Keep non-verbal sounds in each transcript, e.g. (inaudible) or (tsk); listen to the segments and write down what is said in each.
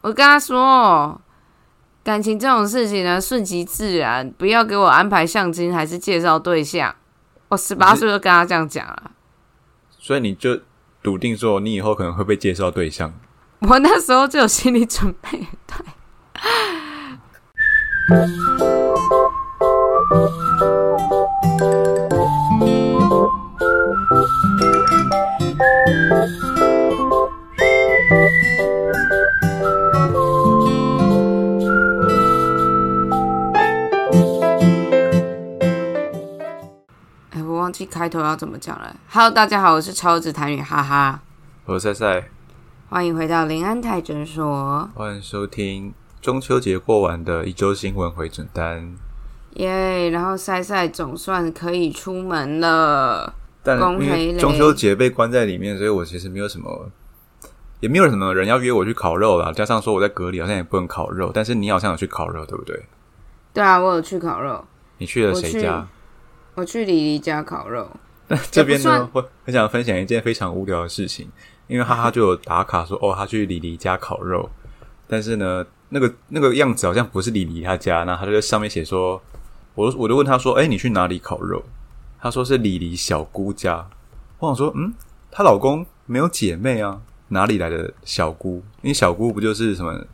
我跟他说，感情这种事情呢，顺其自然，不要给我安排相亲还是介绍对象。我十八岁就跟他这样讲了，所以你就笃定说，你以后可能会被介绍对象。我那时候就有心理准备，对。记开头要怎么讲了。Hello，大家好，我是超子谈语，哈哈。我是赛赛，欢迎回到林安泰诊所，欢迎收听中秋节过完的一周新闻回诊单。耶！然后赛赛总算可以出门了，但因为嘞中秋节被关在里面，所以我其实没有什么，也没有什么人要约我去烤肉啦。加上说我在隔离，好像也不能烤肉。但是你好像有去烤肉，对不对？对啊，我有去烤肉，你去了我去谁家？我去李黎家烤肉。那这边呢，我很想分享一件非常无聊的事情，因为哈哈就有打卡说，哦，他去李黎家烤肉，但是呢，那个那个样子好像不是李黎他家，那他就在上面写说，我就我就问他说，哎，你去哪里烤肉？他说是李黎小姑家。我想说，嗯，她老公没有姐妹啊，哪里来的小姑？因为小姑不就是什么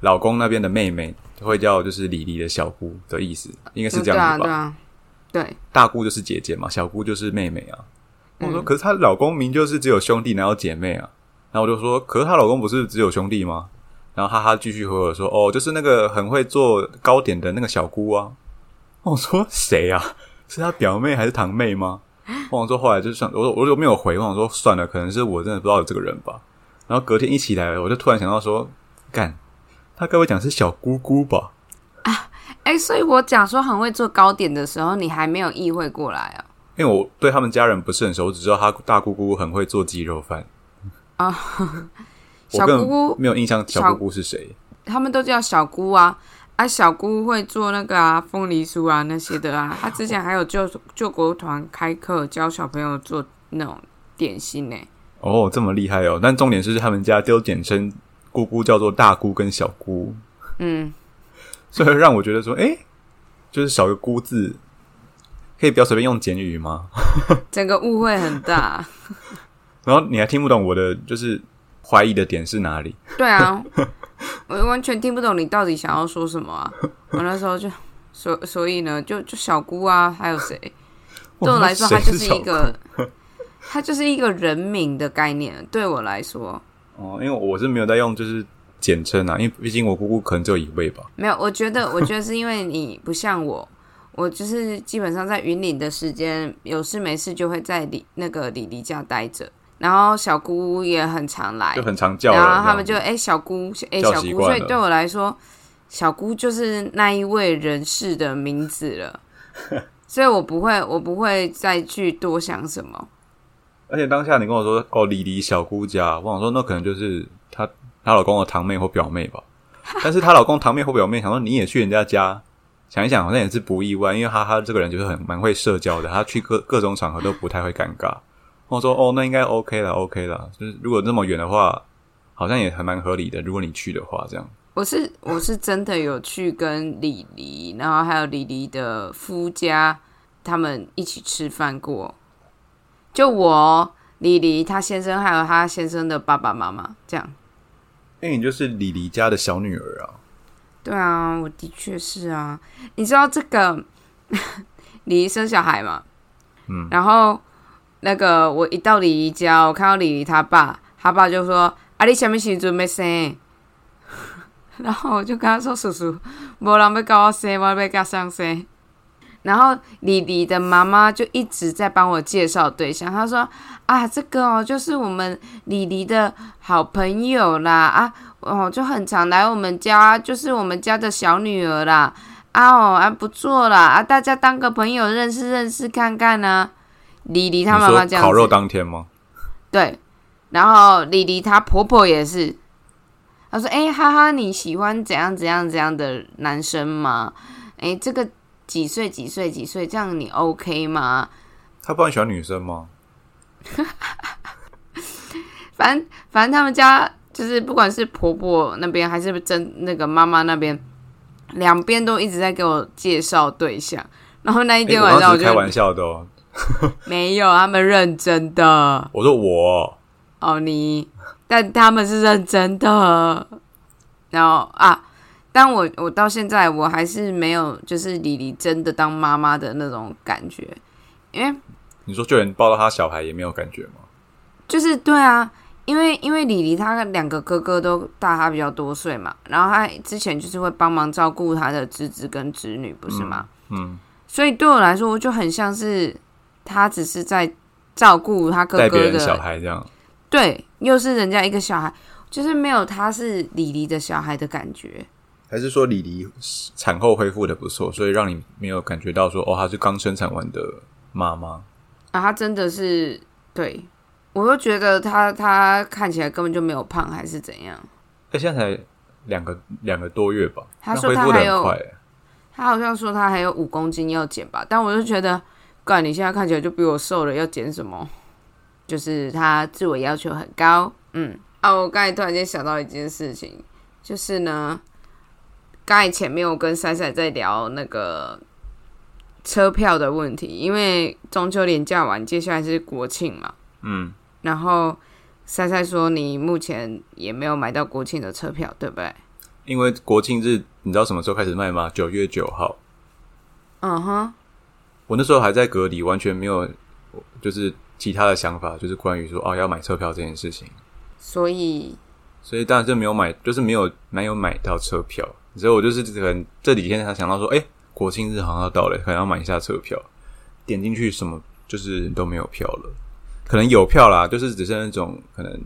老公那边的妹妹，会叫就是李黎的小姑的意思，应该是这样子吧？对啊，对啊，对，大姑就是姐姐嘛，小姑就是妹妹啊。我说，嗯可是她老公明就是只有兄弟，哪有姐妹啊？然后我就说，可是她老公不是只有兄弟吗？然后哈哈继续和我说，哦，就是那个很会做糕点的那个小姑啊。我说谁啊？是她表妹还是堂妹吗？我想说后来就算我说我就没有回，我想说算了，可能是我真的不知道有这个人吧。然后隔天一起来，我就突然想到说，干，他该不会讲是小姑姑吧？哎，所以我讲说很会做糕点的时候，你还没有意会过来哦？因为我对他们家人不是很熟，我只知道他大姑姑很会做鸡肉饭。啊，(laughs) 小姑姑没有印象，小小姑姑是谁？他们都叫小姑啊，啊，小姑会做那个啊凤梨酥啊那些的啊。她之前还有救救国团开课教小朋友做那种点心呢、哦，这么厉害哦！但重点是他们家都简称姑姑叫做大姑跟小姑，嗯，所以让我觉得说，诶，就是少个姑字，可以不要随便用简语吗？(laughs) 整个误会很大。(laughs) 然后你还听不懂我的就是怀疑的点是哪里？对啊，(laughs) 我完全听不懂你到底想要说什么啊！我那时候就所所以呢，就就小姑啊，还有谁？对我来说，它就是一个，它就是一个人名的概念。对我来说，哦，因为我是没有在用就是简称啊，因为毕竟我姑姑可能只有一位吧。没有，我觉得，(laughs) 我觉得是因为你不像我，我就是基本上在云岭的时间，有事没事就会在李那个李黎家待着，然后小姑也很常来就，很常叫，然后他们就哎、小姑哎、叫小姑，所以对我来说，小姑就是那一位人士的名字了，(laughs) 所以我不会我不会再去多想什么。而且当下你跟我说哦，李黎小姑家，我想说那可能就是她老公的堂妹或表妹吧。(laughs) 但是她老公堂妹或表妹，想说你也去人家家，想一想好像也是不意外，因为哈哈这个人就是很蛮会社交的，他去各各种场合都不太会尴尬。我说哦，那应该 OK 了，OK 了。就是如果那么远的话，好像也还蛮合理的。如果你去的话，这样我是我是真的有去跟李黎，然后还有李黎的夫家他们一起吃饭过。就我李黎他先生还有他先生的爸爸妈妈这样。因为你就是李黎家的小女儿啊。对啊，我的确是啊。你知道这个 (laughs) 李黎生小孩嘛？嗯，然后那个我一到李黎家，我看到李黎他爸，他爸就说：“啊，你什么时准备生？” (laughs) 然后我就跟他说：“叔叔，没人要跟我生，我要跟他上生。”然后李黎的妈妈就一直在帮我介绍对象，她说：“啊，这个哦，就是我们李黎的好朋友啦，啊，哦，就很常来我们家，就是我们家的小女儿啦，啊哦，啊、不错啦，啊，大家当个朋友认识认识看看呢、李黎她妈妈这样烤肉当天吗？对，然后李黎她婆婆也是，她说：“哎、哈哈，你喜欢怎样怎样怎样的男生吗？哎、这个几岁几岁几岁，这样你 OK 吗？他不然喜欢女生吗？(laughs) 反正反正他们家就是不管是婆婆那边还是真那个妈妈那边，两边都一直在给我介绍对象。然后那一天我晚上我就开玩笑的哦。(laughs) 没有，他们认真的我说我哦，你，但他们是认真的。然后啊，但我我到现在我还是没有就是李黎真的当妈妈的那种感觉，因为你说就连抱到他小孩也没有感觉吗？就是对啊，因为因为李黎他两个哥哥都大他比较多岁嘛，然后他之前就是会帮忙照顾他的侄子跟侄女，不是吗？嗯，所以对我来说，我就很像是他只是在照顾他哥哥的小，孩这样。对，又是人家一个小孩，就是没有他是李黎的小孩的感觉。还是说李黎产后恢复的不错，所以让你没有感觉到说哦，她是刚生产完的妈妈。啊，她真的是对我都觉得她她看起来根本就没有胖，还是怎样？哎，现在才两个两个多月吧，她说那恢复的他还有很快。他好像说她还有五公斤要减吧，但我就觉得，干你现在看起来就比我瘦了，要减什么？就是她自我要求很高，嗯。啊，我刚才突然间想到一件事情，就是呢，刚才前面我跟赛赛在聊那个车票的问题，因为中秋连假完，接下来是国庆嘛，嗯，然后赛赛说你目前也没有买到国庆的车票，对不对？因为国庆日你知道什么时候开始卖吗？九月九号。嗯哼，我那时候还在隔离，完全没有就是其他的想法，就是关于说哦要买车票这件事情，所以所以当然就没有买，就是没有没有买到车票。所以我就是可能这几天才想到说，哎、国庆日好像要到了，可能要买一下车票。点进去什么就是都没有票了，可能有票啦，就是只剩那种可能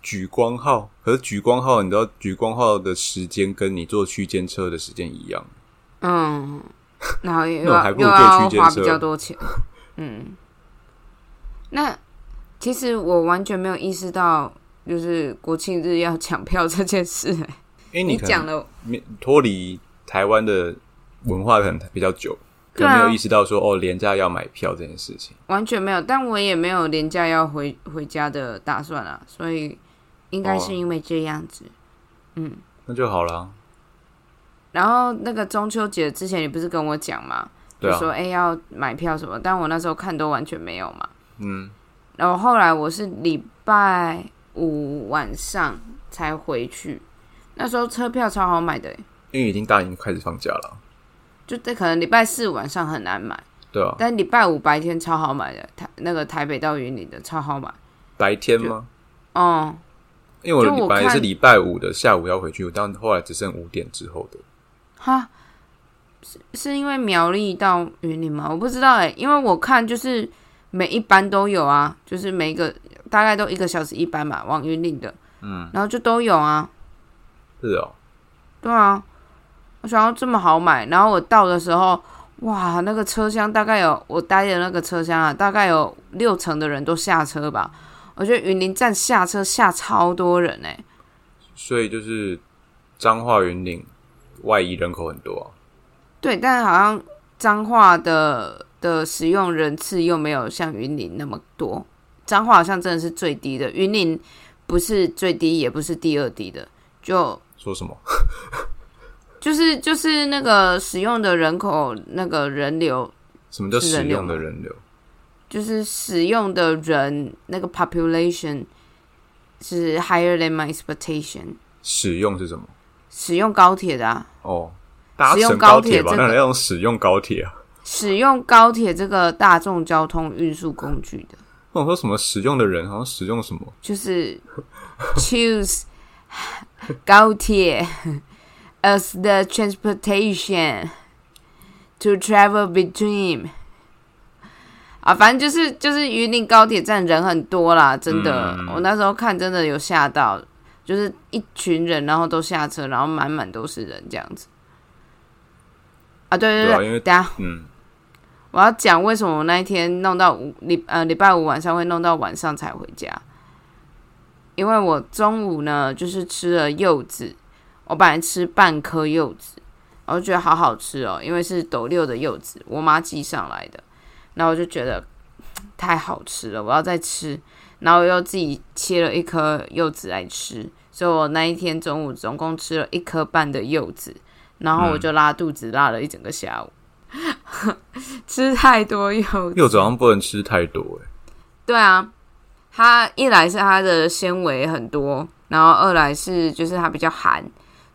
举光号，可是举光号你知道举光号的时间跟你坐区间车的时间一样，嗯，(laughs) 然后又那我还不如坐区间车比较多钱，(laughs) 嗯，那其实我完全没有意识到，就是国庆日要抢票这件事、欸。你讲了，没脱离台湾的文化可能比较久，可对啊。能没有意识到说哦廉价要买票这件事情。完全没有，但我也没有廉价要回回家的打算啊，所以应该是哦因为这样子。嗯。那就好了，然后那个中秋节之前，你不是跟我讲嘛，就说哎、要买票什么，但我那时候看都完全没有嘛。嗯，然后后来我是礼拜五晚上才回去，那时候车票超好买的欸，因为已经大已经开始放假了，就这可能礼拜四晚上很难买，对啊，但礼拜五白天超好买的，台那个台北到云林的超好买。白天吗？哦、因为我礼拜是礼拜五的下午要回去，但后来只剩五点之后的。哈，是是因为苗栗到云林吗？我不知道哎、因为我看就是每一班都有啊，就是每一个大概都一个小时一班嘛，往云林的，嗯，然后就都有啊。是哦，对啊，我想要这么好买，然后我到的时候，哇，那个车厢大概有我待的那个车厢啊，大概有六成的人都下车吧。我觉得云林站下车下超多人哎、所以就是彰化云林外移人口很多啊。对，但是好像彰化的的使用人次又没有像云林那么多，彰化好像真的是最低的，云林不是最低，也不是第二低的，就说什么？(laughs) 就是就是那个使用的人口那个人流什么叫使用的人流？就是使用的人那个 population 是 higher than my expectation。使用是什么？使用高铁的啊，哦，搭使用高铁这个那要用使用高铁啊。使用高铁这个大众交通运输工具的，那我说什么使用的人，好像使用什么？就是 (laughs) choose (laughs) 高铁 as the transportation to travel between。啊，反正就是就是榆林高铁站人很多啦，真的，嗯我那时候看真的有吓到，就是一群人，然后都下车，然后满满都是人这样子。啊，对对对，等一下嗯，我要讲为什么我那一天弄到五礼呃礼拜五晚上会弄到晚上才回家，因为我中午呢就是吃了柚子，我本来吃半颗柚子，我就觉得好好吃哦，因为是斗六的柚子，我妈寄上来的，然后我就觉得 (tsk) 太好吃了，我要再吃，然后又自己切了一颗柚子来吃，所以我那一天中午总共吃了一颗半的柚子，然后我就拉肚子拉了一整个下午，(laughs) 吃太多柚子。柚子好像不能吃太多哎。对啊，它一来是它的纤维很多，然后二来是就是它比较寒，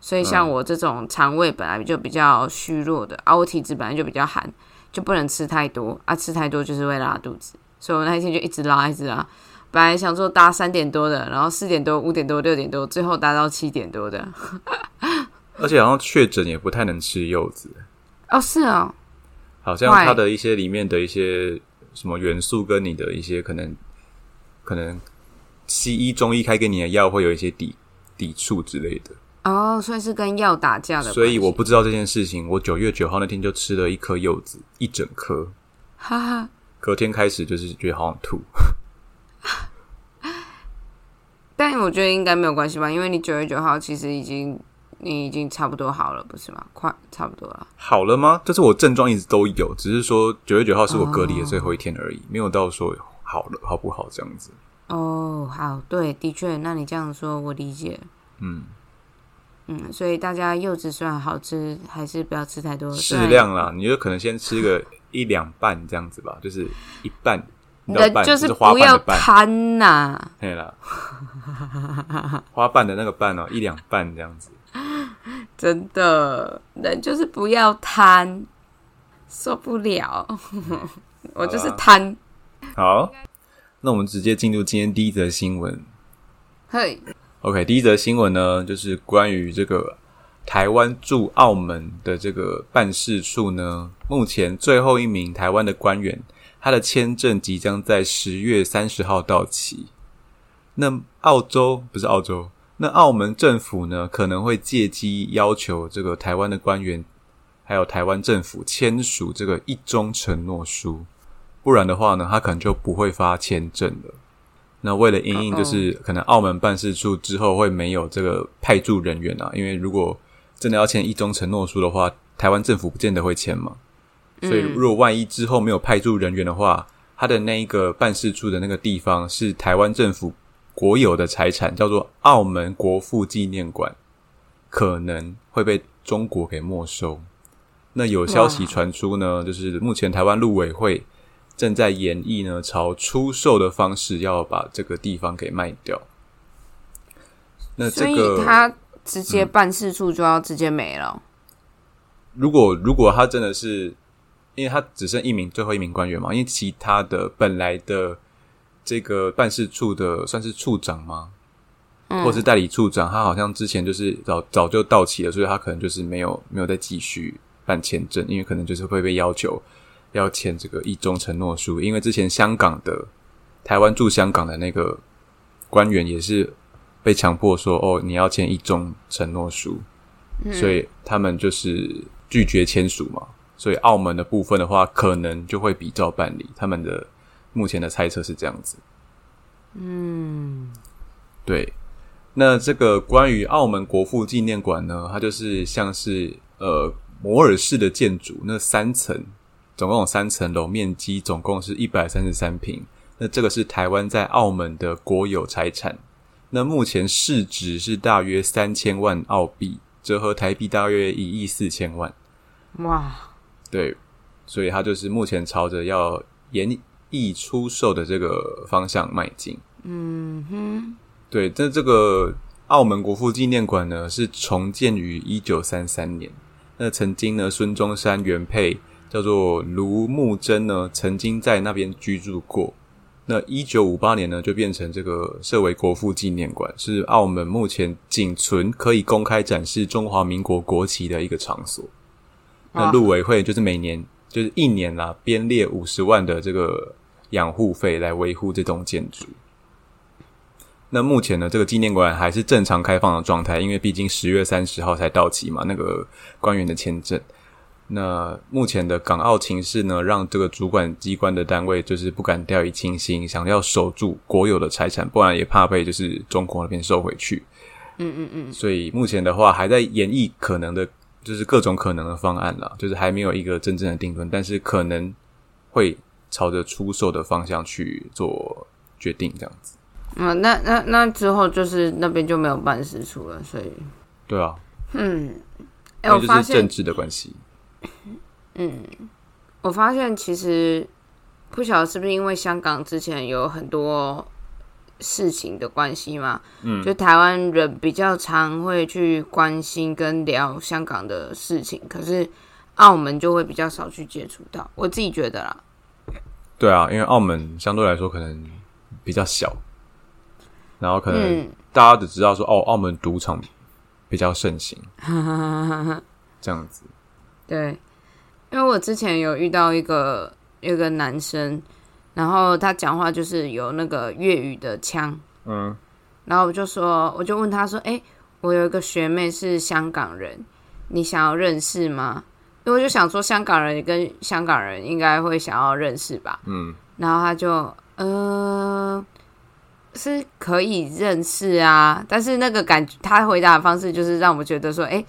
所以像我这种肠胃本来就比较虚弱的，啊，我体质本来就比较寒，就不能吃太多啊，吃太多就是会拉肚子，所以我那一天就一直拉一直拉。本来想说搭三点多的，然后四点多、五点多、六点多，最后搭到七点多的。(laughs) 而且好像确诊也不太能吃柚子。哦，是啊。好像它的一些里面的一些什么元素，跟你的一些可能可能西医、中医开给你的药会有一些抵抵触之类的。哦，所以是跟药打架的。所以我不知道这件事情。我九月九号那天就吃了一颗柚子，一整颗。哈哈。隔天开始就是觉得好想吐。(laughs) 但我觉得应该没有关系吧，因为你九月九号其实已经你已经差不多好了，不是吗？快差不多了。好了吗？就是我症状一直都有，只是说九月九号是我隔离的最后一天而已，没有到说好了好不好这样子。哦，好，对，的确，那你这样说，我理解。嗯嗯，所以大家柚子虽然好吃，还是不要吃太多，适量啦。你就可能先吃个 (laughs) 一两半这样子吧，就是一半。人就是不要贪呐，对啦，花瓣的那个瓣哦，一两半这样子，(laughs) 真的，人就是不要贪，受不了，(laughs) 我就是贪。好，那我们直接进入今天第一则新闻。嘿，OK，第一则新闻呢，就是关于这个台湾驻澳门的这个办事处呢，目前最后一名台湾的官员。他的签证即将在十月三十号到期，那澳洲不是澳洲，那澳门政府呢可能会借机要求这个台湾的官员，还有台湾政府签署这个一中承诺书，不然的话呢，他可能就不会发签证了。那为了因应，就是可能澳门办事处之后会没有这个派驻人员啊，因为如果真的要签一中承诺书的话，台湾政府不见得会签嘛。所以，如果万一之后没有派驻人员的话，他的那一个办事处的那个地方是台湾政府国有的财产，叫做澳门国父纪念馆，可能会被中国给没收。那有消息传出呢，就是目前台湾陆委会正在演绎呢，朝出售的方式要把这个地方给卖掉。那这个他直接办事处就要直接没了。如果如果他真的是。因为他只剩一名最后一名官员嘛，因为其他的本来的这个办事处的算是处长吗？或是代理处长，他好像之前就是早早就到期了，所以他可能就是没有没有再继续办签证，因为可能就是会被要求要签这个一中承诺书。因为之前香港的台湾驻香港的那个官员也是被强迫说哦，你要签一中承诺书，所以他们就是拒绝签署嘛。所以澳门的部分的话，可能就会比照办理。他们的目前的猜测是这样子。嗯，对。那这个关于澳门国父纪念馆呢，它就是像是呃摩尔式的建筑，那三层，总共有三层楼，面积总共是一百三十三平。那这个是台湾在澳门的国有财产。那目前市值是大约三千万澳币，折合台币大约一亿四千万。哇！对，所以它就是目前朝着要严易出售的这个方向迈进。嗯哼，对，那这个澳门国父纪念馆呢，是重建于一九三三年。那曾经呢，孙中山原配叫做卢木真呢，曾经在那边居住过。那一九五八年呢，就变成这个设为国父纪念馆，是澳门目前仅存可以公开展示中华民国国旗的一个场所。那陆委会就是每年就是一年啦，编列五十万的这个养护费来维护这栋建筑。那目前呢，这个纪念馆还是正常开放的状态，因为毕竟十月三十号才到期嘛，那个官员的签证。那目前的港澳情势呢，让这个主管机关的单位就是不敢掉以轻心，想要守住国有的财产，不然也怕被就是中国那边收回去。嗯嗯嗯。所以目前的话，还在演绎可能的。就是各种可能的方案了，就是还没有一个真正的定论，但是可能会朝着出售的方向去做决定这样子。嗯，那那那之后就是那边就没有办事处了，所以对啊，嗯，哎、我发现是政治的关系。我发现其实不晓得是不是因为香港之前有很多事情的关系嘛，嗯就台湾人比较常会去关心跟聊香港的事情，可是澳门就会比较少去接触到，我自己觉得啦。对啊，因为澳门相对来说可能比较小，然后可能嗯，大家只知道说哦，澳门赌场比较盛行，(laughs) 这样子。对，因为我之前有遇到一个有一个男生，然后他讲话就是有那个粤语的腔，嗯然后我就说，我就问他说：“哎、我有一个学妹是香港人，你想要认识吗？”因为我就想说，香港人跟香港人应该会想要认识吧。嗯，然后他就，呃，是可以认识啊，但是那个感觉，他回答的方式就是让我觉得说，哎、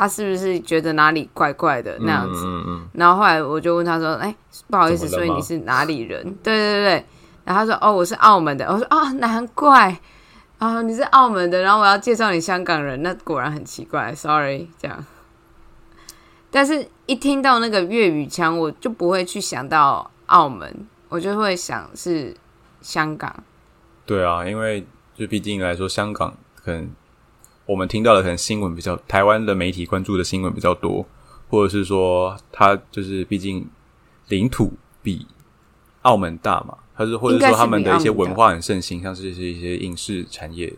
他是不是觉得哪里怪怪的那样子？嗯嗯然后后来我就问他说：“哎、不好意思，所以你是哪里人？”对对对，然后他说：“哦，我是澳门的。”我说：“啊，难怪啊，你是澳门的。”然后我要介绍你香港人，那果然很奇怪，sorry 这样。但是，一听到那个粤语腔，我就不会去想到澳门，我就会想是香港。对啊，因为就毕竟来说，香港可能我们听到的可能新闻比较，台湾的媒体关注的新闻比较多，或者是说它就是毕竟领土比澳门大嘛，还是或者说他们的一些文化很盛行，像是一些一些影视产业，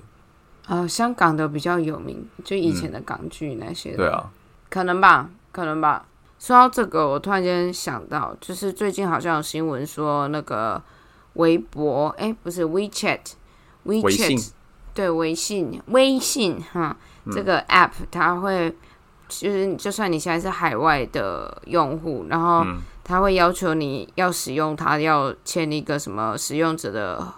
呃，香港的比较有名，就以前的港剧那些的。对啊，可能吧，可能吧。说到这个，我突然间想到，就是最近好像有新闻说，那个微博，哎、不是 WeChat，WeChat，对，微信，微信哈，这个 app 它会，就是就算你现在是海外的用户，然后嗯它会要求你要使用它，要签一个什么使用者的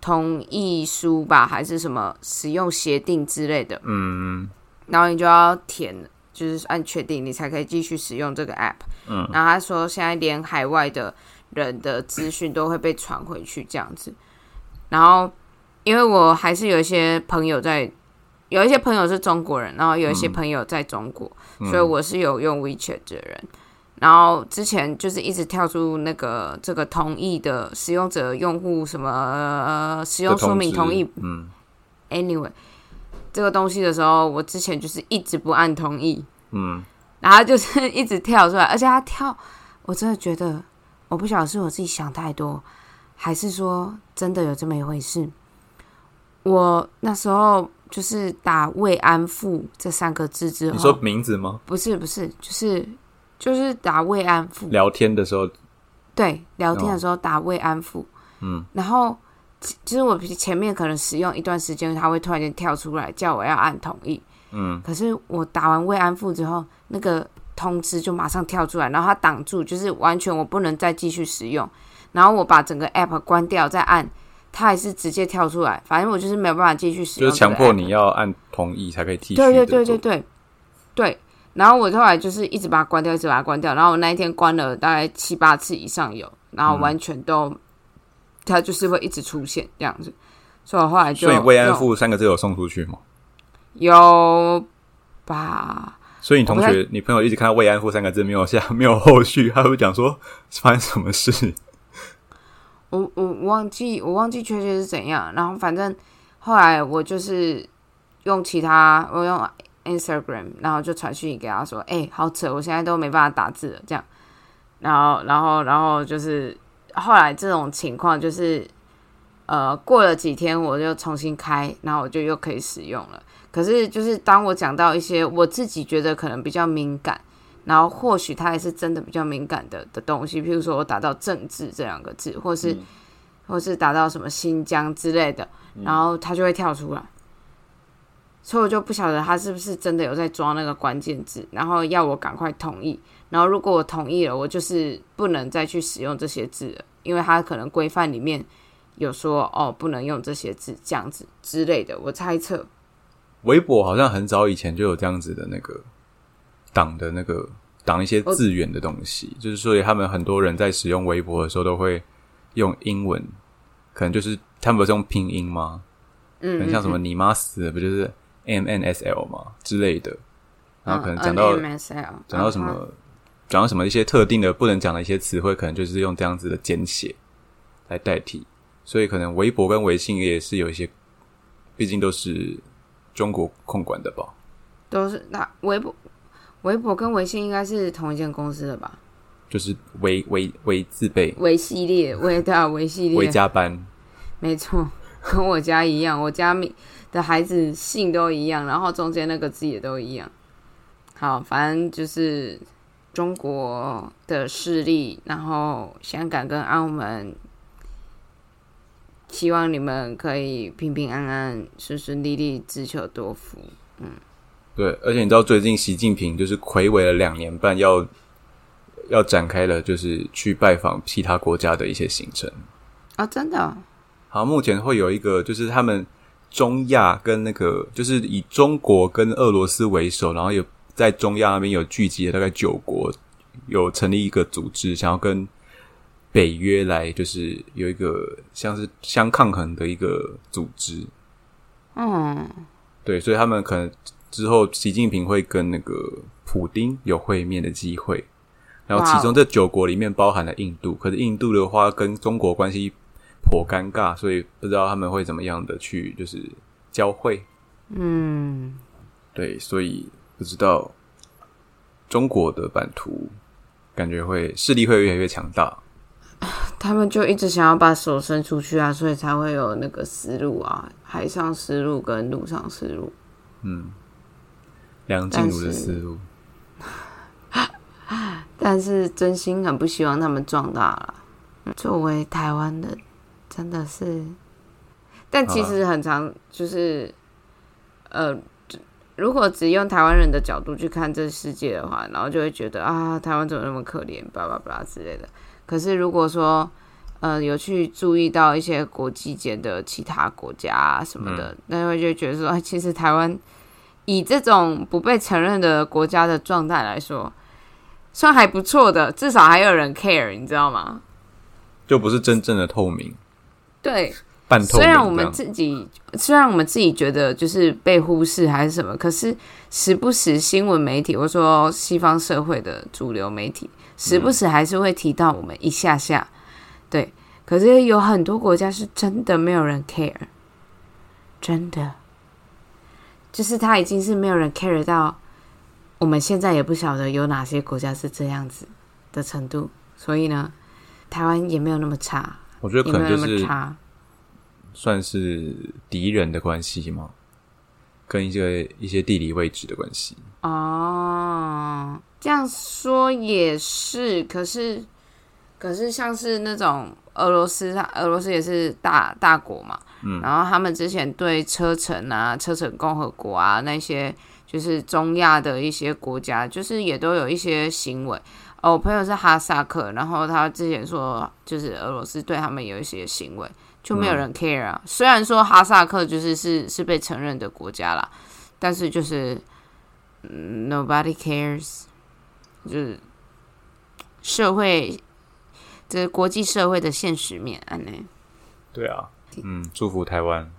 同意书吧，还是什么使用协定之类的。嗯然后你就要填，就是按确定，你才可以继续使用这个 app。嗯，然后他说现在连海外的人的资讯都会被传回去这样子。然后因为我还是有一些朋友在，有一些朋友是中国人，然后有一些朋友在中国，嗯所以我是有用 WeChat 的人。然后之前就是一直跳出那个这个同意的使用者用户什么、呃、使用说明同意嗯 anyway 这个东西的时候，我之前就是一直不按同意，嗯，然后就是一直跳出来，而且他跳，我真的觉得我不晓得是我自己想太多，还是说真的有这么一回事。我那时候就是打慰安妇这三个字之后你说，名字吗？不是不是，就是就是打慰安妇，聊天的时候，对，聊天的时候打慰安妇，嗯。然后其其实我前面可能使用一段时间，它会突然间跳出来叫我要按同意，嗯。可是我打完慰安妇之后，那个通知就马上跳出来，然后它挡住，就是完全我不能再继续使用。然后我把整个 app 关掉再按，它还是直接跳出来，反正我就是没有办法继续使用。就是强迫你。要按同意才可以继续。对对对对，对对。然后我后来就是一直把它关掉，一直把它关掉。然后我那一天关了大概七八次以上有，然后完全都，它就是会一直出现这样子。所以我后来就所以慰安妇三个字有送出去吗？有吧？所以你同学、你朋友一直看到慰安妇三个字没有下没有后续，他会讲说发生什么事？我我忘记我忘记确切是怎样，然后反正后来我就是用其他我用 Instagram，然后就传讯息给他说，哎、好扯，我现在都没办法打字了，这样，然后然后然后就是后来这种情况就是呃过了几天我就重新开，然后我就又可以使用了。可是就是当我讲到一些我自己觉得可能比较敏感。然后或许他也是真的比较敏感的的东西，譬如说我打到政治这两个字，或是、或是打到什么新疆之类的，然后他就会跳出来。所以我就不晓得他是不是真的有在抓那个关键字，然后要我赶快同意。然后如果我同意了，我就是不能再去使用这些字了，因为他可能规范里面有说哦不能用这些字这样子之类的。我猜测，微博好像很早以前就有这样子的那个挡的那个挡一些字源的东西，就是所以他们很多人在使用微博的时候都会用英文可能就是他们不是用拼音吗？嗯，可能像什么你妈死了，不就是 M N S L 吗之类的？然后可能讲到讲到什么，讲到什么一些特定的不能讲的一些词汇，可能就是用这样子的简写来代替。所以可能微博跟微信也是有一些，毕竟都是中国控管的吧？都是那微博、微博跟微信应该是同一间公司的吧？就是微微微字辈、微系列、微大微系列、微加班，没错，跟我家一样，我家的孩子姓都一样，然后中间那个字也都一样。好，反正就是中国的势力，然后香港跟澳门，希望你们可以平平安安、顺顺利利、自求多福。嗯，对，而且你知道最近习近平就是魁违了两年半，要要展开了，就是去拜访其他国家的一些行程啊，真的。好，目前会有一个，就是他们中亚跟那个，就是以中国跟俄罗斯为首，然后有。在中亚那边有聚集了大概九国，有成立一个组织，想要跟北约来，就是有一个像是相抗衡的一个组织。嗯，对，所以他们可能之后习近平会跟那个普丁有会面的机会。然后其中这九国里面包含了印度，可是印度的话跟中国关系颇尴尬，所以不知道他们会怎么样的去就是交汇。嗯，对，所以。不知道中国的版图，感觉会势力会越来越强大。(laughs) 他们就一直想要把手伸出去啊，所以才会有那个思路啊，海上思路跟陆上思路。嗯，梁静茹的思路。但是真心很不希望他们壮大了。作为台湾的，真的是，但其实很长，就是呃。如果只用台湾人的角度去看这世界的话，然后就会觉得啊，台湾怎么那么可怜，巴拉巴拉之类的。可是如果说，呃，有去注意到一些国际间的其他国家什么的，那会就觉得说，其实台湾以这种不被承认的国家的状态来说，算还不错的，至少还有人 care，你知道吗？就不是真正的透明。对。半透明虽然我们自己，虽然我们自己觉得就是被忽视还是什么，可是时不时新闻媒体或者说西方社会的主流媒体，时不时还是会提到我们一下下。对，可是有很多国家是真的没有人 care，真的，就是他已经是没有人 care 到我们现在也不晓得有哪些国家是这样子的程度。所以呢，台湾也没有那么差，我觉得可能就是。算是敌人的关系吗？跟一些一些地理位置的关系哦，这样说也是。可是，可是像是那种俄罗斯，它俄罗斯也是大大国嘛，嗯，然后他们之前对车臣啊、车臣共和国啊那些，就是中亚的一些国家，就是也都有一些行为。哦，我朋友是哈萨克，然后他之前说，就是俄罗斯对他们有一些行为。就没有人 care 啊。虽然说哈萨克就是是是被承认的国家啦，但是就是 nobody cares，就是社会这国际社会的现实面，安呢？对啊，嗯，祝福台湾。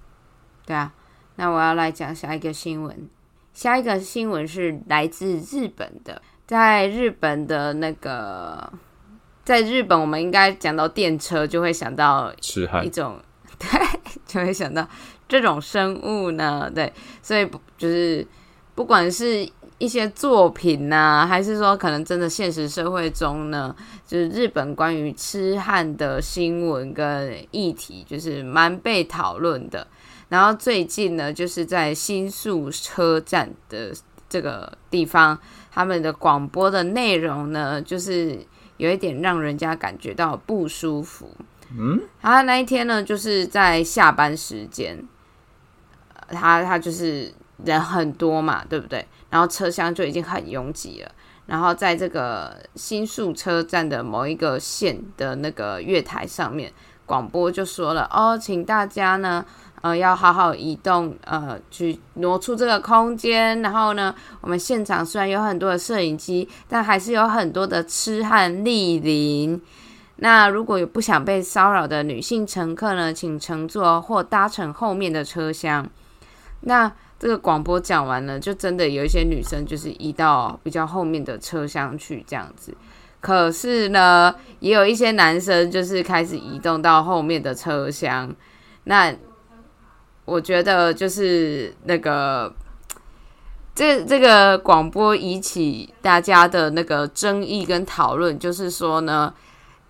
对啊，那我要来讲下一个新闻。下一个新闻是来自日本的，在日本的那个。在日本，我们应该讲到电车，就会想到一种，(laughs) 对，就会想到这种生物呢，对，所以就是不管是一些作品呢，还是说可能真的现实社会中呢，就是日本关于痴汉的新闻跟议题，就是蛮被讨论的。然后最近呢，就是在新宿车站的这个地方，他们的广播的内容呢，就是。有一点让人家感觉到不舒服。嗯，他那一天呢，就是在下班时间，他他就是人很多嘛，对不对？然后车厢就已经很拥挤了。然后在这个新宿车站的某一个线的那个月台上面，广播就说了：“哦，请大家呢。”呃，要好好移动，呃，去挪出这个空间。然后呢，我们现场虽然有很多的摄影机，但还是有很多的痴汉莅临。那如果有不想被骚扰的女性乘客呢，请乘坐或搭乘后面的车厢。那这个广播讲完了，就真的有一些女生就是移到比较后面的车厢去这样子。可是呢，也有一些男生就是开始移动到后面的车厢。那我觉得就是那个。这这个广播引起大家的那个争议跟讨论，就是说呢，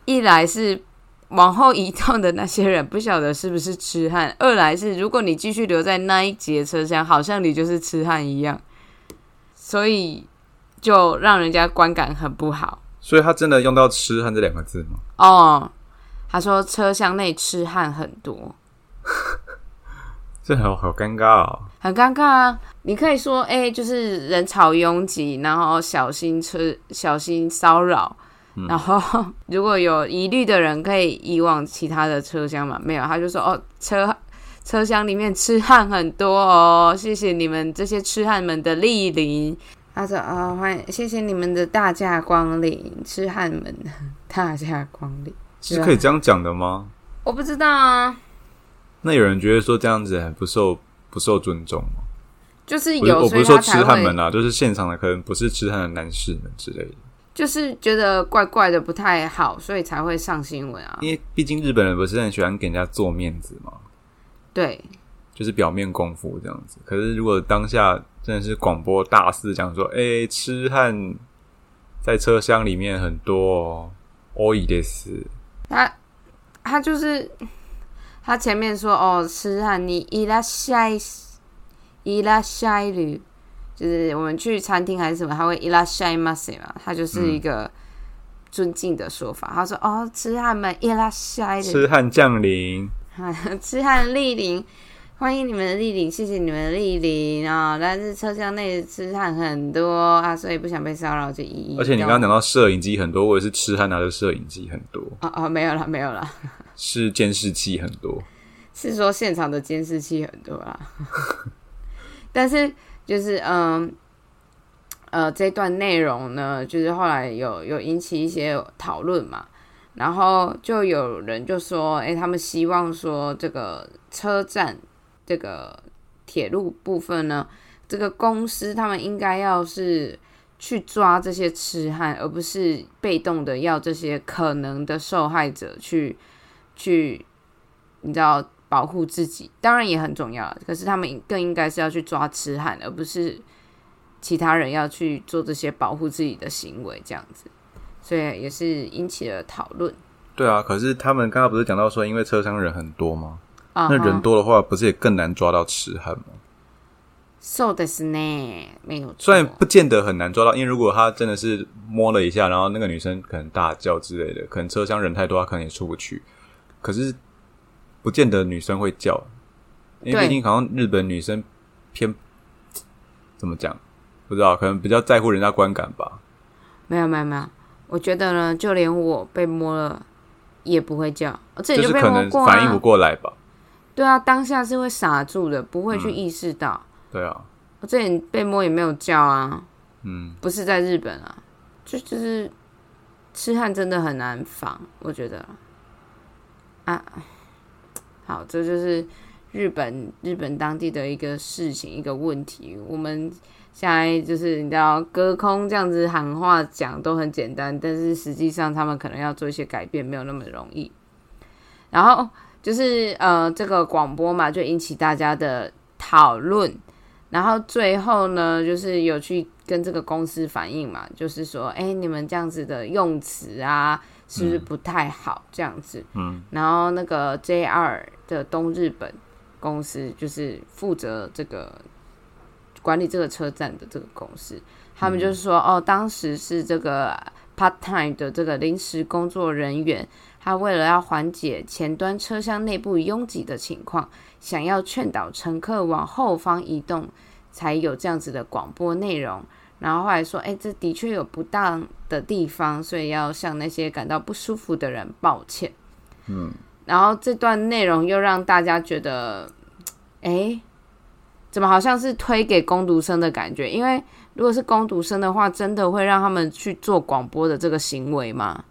一来是往后移动的那些人不晓得是不是痴汉，二来是如果你继续留在那一节车厢，好像你就是痴汉一样，所以就让人家观感很不好。所以他真的用到“痴汉”这两个字吗？哦，他说车厢内痴汉很多。(laughs) 这好好尴尬哦！很尴尬啊！你可以说，哎，就是人潮拥挤，然后小心车，小心骚扰。然后如果有疑虑的人，可以移往其他的车厢嘛？没有，他就说，哦，车车厢里面痴汉很多哦，谢谢你们这些痴汉们的莅临。他说，啊，欢迎，谢谢你们的大驾光临，痴汉们大驾光临，是可以这样讲的吗？我不知道啊。那有人觉得说这样子很不受不受尊重吗？就是有，我不是说痴汉们啊，就是现场的可能不是痴汉的男士们之类的，就是觉得怪怪的不太好，所以才会上新闻啊。因为毕竟日本人不是很喜欢给人家做面子嘛，对，就是表面功夫这样子。可是如果当下真的是广播大肆讲说，哎，痴汉在车厢里面很多，哦，伊的是他，他就是。他前面说：“哦，痴汉，你伊拉下一伊拉下一旅，就是我们去餐厅还是什么，他会伊拉下一马塞嘛，他就是一个尊敬的说法。他说：‘哦，痴汉们伊拉下一旅，痴汉降临，(laughs) 痴汉莅临，欢迎你们的莅临，谢谢你们的莅临啊！但是车厢内痴汉很多啊，所以不想被骚扰就一一。而且你刚刚讲到摄影机很多，我也是痴汉拿着摄影机很多啊啊，没有了，没有了。”是监视器很多，是说现场的监视器很多啊。(laughs) 但是就是嗯呃，这段内容呢，就是后来有有引起一些讨论嘛，然后就有人就说，哎，他们希望说这个车站这个铁路部分呢，这个公司他们应该要是去抓这些痴汉，而不是被动的要这些可能的受害者去。去，你知道保护自己，当然也很重要。可是他们更应该是要去抓痴汉，而不是其他人要去做这些保护自己的行为，这样子。所以也是引起了讨论。对啊，可是他们刚刚不是讲到说，因为车厢人很多吗？那人多的话，不是也更难抓到痴汉吗？So 的是呢，没有。虽然不见得很难抓到，因为如果他真的是摸了一下，然后那个女生可能大叫之类的，可能车厢人太多，他可能也出不去。可是，不见得女生会叫，因为毕竟好像日本女生偏怎么讲，不知道，可能比较在乎人家观感吧。没有没有没有，我觉得呢，就连我被摸了也不会叫，这就是可能反应不过来吧。对啊，当下是会傻住的，不会去意识到。对啊，我这里被摸也没有叫啊。嗯，不是在日本啊，就就是痴汉真的很难防，我觉得。啊，好，这就是日本日本当地的一个事情，一个问题。我们现在就是你知道，隔空这样子喊话讲都很简单，但是实际上他们可能要做一些改变，没有那么容易。然后就是呃，这个广播嘛，就引起大家的讨论。然后最后呢，就是有去跟这个公司反映嘛，就是说，哎，你们这样子的用词啊。是不是不太好这样子？嗯，然后那个 JR 的东日本公司就是负责这个管理这个车站的这个公司，他们就是说，哦，当时是这个 part time 的这个临时工作人员，他为了要缓解前端车厢内部拥挤的情况，想要劝导乘客往后方移动，才有这样子的广播内容。然后后来说，哎，这的确有不当的地方，所以要向那些感到不舒服的人抱歉。嗯，然后这段内容又让大家觉得，哎，怎么好像是推给攻读生的感觉？因为如果是攻读生的话，真的会让他们去做广播的这个行为吗？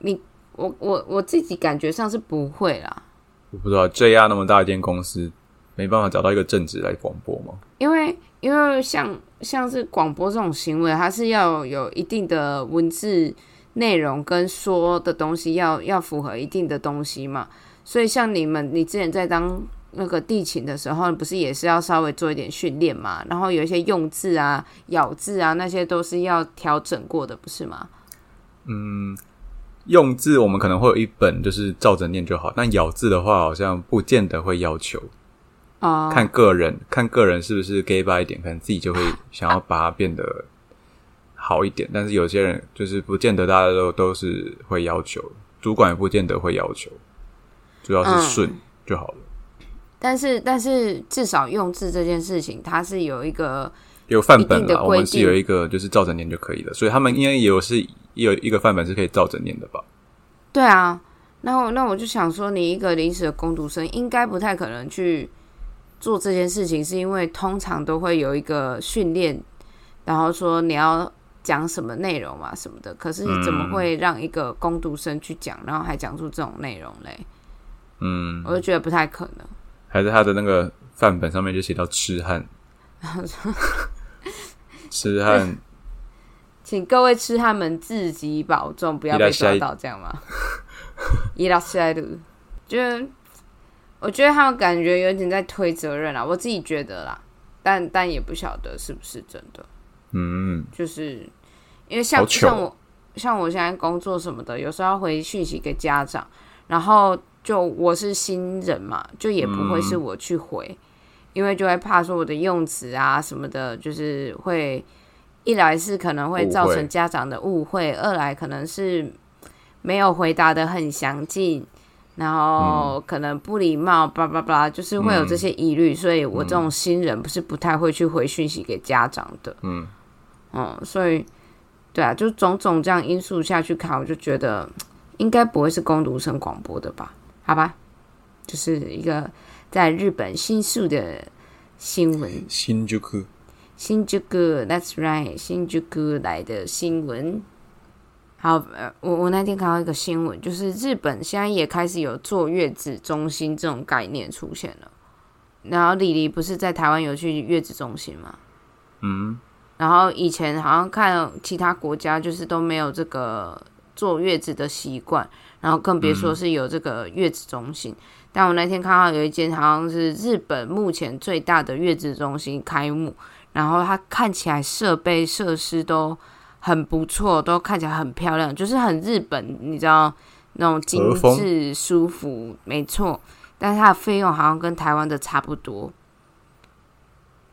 你我我我自己感觉上是不会啦，我不知道 JR 那么大一间公司，没办法找到一个正职来广播吗？因为因为像像是广播这种行为，它是要有一定的文字内容跟说的东西要要符合一定的东西嘛，所以像你们你之前在当那个地勤的时候，不是也是要稍微做一点训练嘛，然后有一些用字啊、咬字啊那些都是要调整过的，不是吗？嗯，用字我们可能会有一本就是照着念就好，但咬字的话好像不见得会要求。哦、看个人，看个人是不是 gay 吧一点，可能自己就会想要把它变得好一点。但是有些人就是不见得大家都都是会要求，主管也不见得会要求，主要是顺就好了。但是但是至少用字这件事情，它是有一个有范本的我们是有一个就是照着念就可以了，所以他们应该也有是也有一个范本是可以照着念的吧？对啊。那我那我就想说，你一个临时的工读生，应该不太可能去做这件事情，是因为通常都会有一个训练，然后说你要讲什么内容嘛什么的。可是怎么会让一个攻读生去讲，然后还讲出这种内容嘞？嗯，我就觉得不太可能。还是他的那个范本上面就写到痴汉，(laughs) 痴汉请各位痴汉们自己保重，不要被抓到，这样吗？伊拉塞鲁，觉得我觉得他们感觉有点在推责任啊，我自己觉得啦，但但也不晓得是不是真的。嗯，就是因为像像我像我现在工作什么的，有时候要回讯息给家长，然后就我是新人嘛，就也不会是我去回，因为就会怕说我的用词啊什么的，就是会一来是可能会造成家长的误会，二来可能是没有回答的很详尽。然后可能不礼貌，叭叭叭，就是会有这些疑虑，所以我这种新人不是不太会去回讯息给家长的。嗯，嗯，所以对啊，就种种这样因素下去看，我就觉得应该不会是攻读生广播的吧？好吧，就是一个在日本新宿的新闻，新宿新宿 That's right，新宿来的新闻。好，呃，我我那天看到一个新闻，就是日本现在也开始有坐月子中心这种概念出现了。然后李黎不是在台湾有去月子中心吗？嗯，然后以前好像看其他国家就是都没有这个坐月子的习惯，然后更别说是有这个月子中心。但我那天看到有一间好像是日本目前最大的月子中心开幕，然后它看起来设备设施都很不错，都看起来很漂亮，就是很日本，你知道那种精致舒服，没错。但是它的费用好像跟台湾的差不多，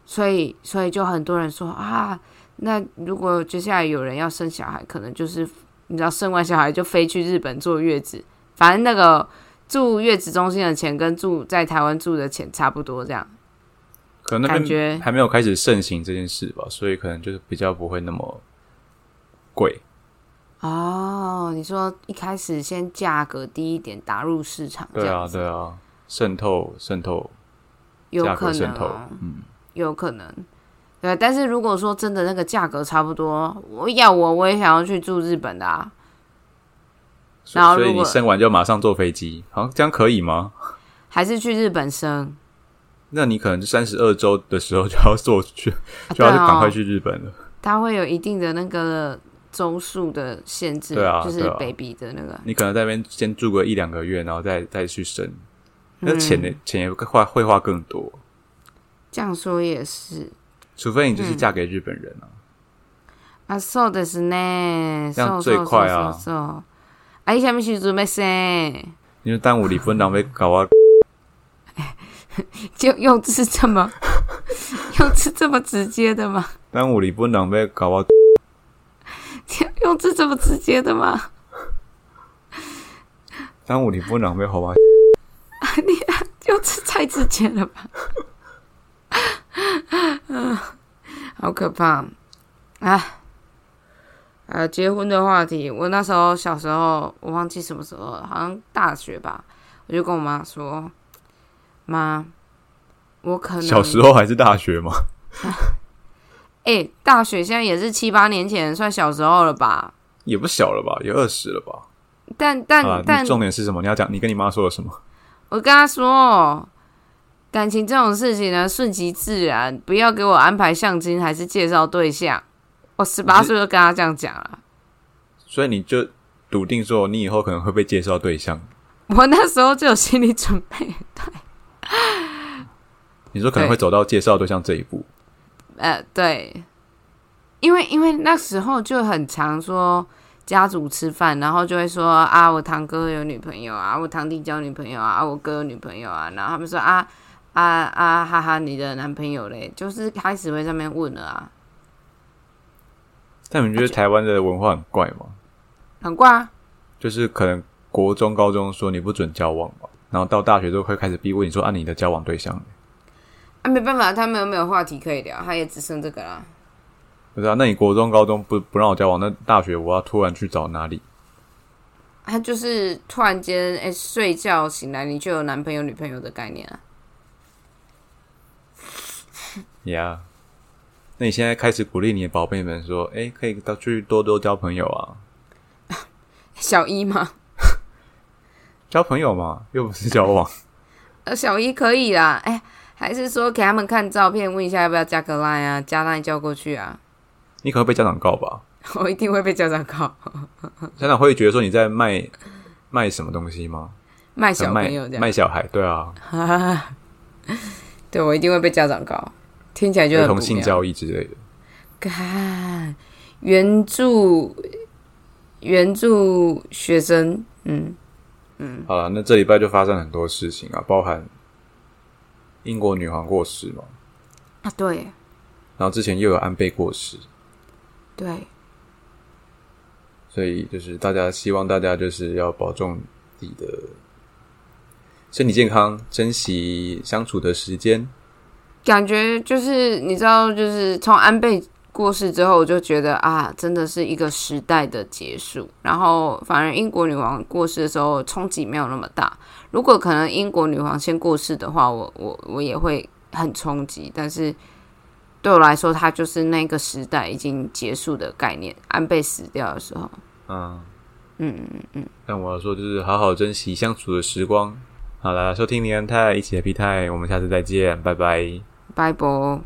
所以所以就很多人说啊，那如果接下来有人要生小孩，可能就是你知道生完小孩就飞去日本坐月子，反正那个住月子中心的钱跟住在台湾住的钱差不多，这样可能那感觉边还没有开始盛行这件事吧，所以可能就是比较不会那么贵。哦。你说一开始先价格低一点打入市场，对啊，对啊，渗透渗透，有可能、渗透哦，，嗯，有可能。对，但是如果说真的那个价格差不多，我要我我也想要去住日本的啊。所以所以然后如果你生完就马上坐飞机，好，这样可以吗？还是去日本生，那你可能三十二周的时候就要坐去，啊就要赶快去日本了。它会有一定的那个周数的限制，对啊就是 baby 的那个。你可能在那边先住个一两个月，然后再再去生，那嗯钱呢？钱也会花会花更多，这样说也是除非你就是嗯嫁给日本人啊。啊，そうですね，这样最快啊そうそうそうそう啊，你什么时阵要生？因为耽误离婚，浪费搞啊，(laughs) 就用字这么(laughs) 用字这么直接的吗？耽误离婚，浪费搞啊，(laughs) 用字这么直接的吗？耽误离婚，浪费好吧？用字太直接了吧？ 嗯，(laughs) 好可怕啊！呃，结婚的话题，我那时候小时候，我忘记什么时候了，好像大学吧，我就跟我妈说：“妈，我可能小时候还是大学吗？(laughs) 哎、大学现在也是七八年前，算小时候了吧？也不小了吧？也二十了吧？但但但重点是什么？你要讲你跟你妈说了什么？我跟她说，感情这种事情呢，顺其自然，不要给我安排相亲还是介绍对象。我十八岁就跟他这样讲了。所以你就笃定说你以后可能会被介绍对象。我那时候就有心理准备，对你说可能会走到介绍对象这一步，呃，对，因为因为那时候就很常说家族吃饭，然后就会说啊，我堂哥有女朋友啊，我堂弟交女朋友啊，啊我哥有女朋友啊，然后他们说啊啊啊，哈哈，你的男朋友嘞，就是开始会在那边问了啊，但你觉得台湾的文化很怪吗？很怪啊，就是可能国中、高中说你不准交往嘛，然后到大学之后会开始逼问你说啊，你的交往对象呢？啊没办法，他们又没有话题可以聊，他也只剩这个啦。不是啊，那你国中、高中不不让我交往，那大学我要突然去找哪里？他就是突然间哎、睡觉醒来你就有男朋友女朋友的概念啊，呀、那你现在开始鼓励你的宝贝们说，哎，可以到去多多交朋友啊，(laughs) 小一吗，(laughs) 交朋友嘛，又不是交往。(laughs) 呃，小一可以啦，哎、还是说给他们看照片，问一下要不要加个 line 啊，加 line 叫过去啊，你可能会被家长告吧？我一定会被家长告，家长会觉得说你在卖卖什么东西吗？卖小朋友卖小孩，对啊，对我一定会被家长告，听起来就儿很不妙。童性交易之类的。看援助援助学生，嗯，好了，那这礼拜就发生很多事情啊，包含英国女皇过世嘛，啊，对然后之前又有安倍过世，对，所以就是大家希望大家就是要保重自己的身体健康，珍惜相处的时间。感觉就是你知道，就是从安倍过世之后，我就觉得啊，真的是一个时代的结束。然后反而英国女王过世的时候冲击没有那么大。如果可能英国女王先过世的话，我我我也会很冲击。但是对我来说，它就是那个时代已经结束的概念。安倍死掉的时候，嗯嗯嗯嗯，但我要说就是好好珍惜相处的时光。好了，收听林安泰一起的 P 泰，我们下次再见，拜拜。Five ball.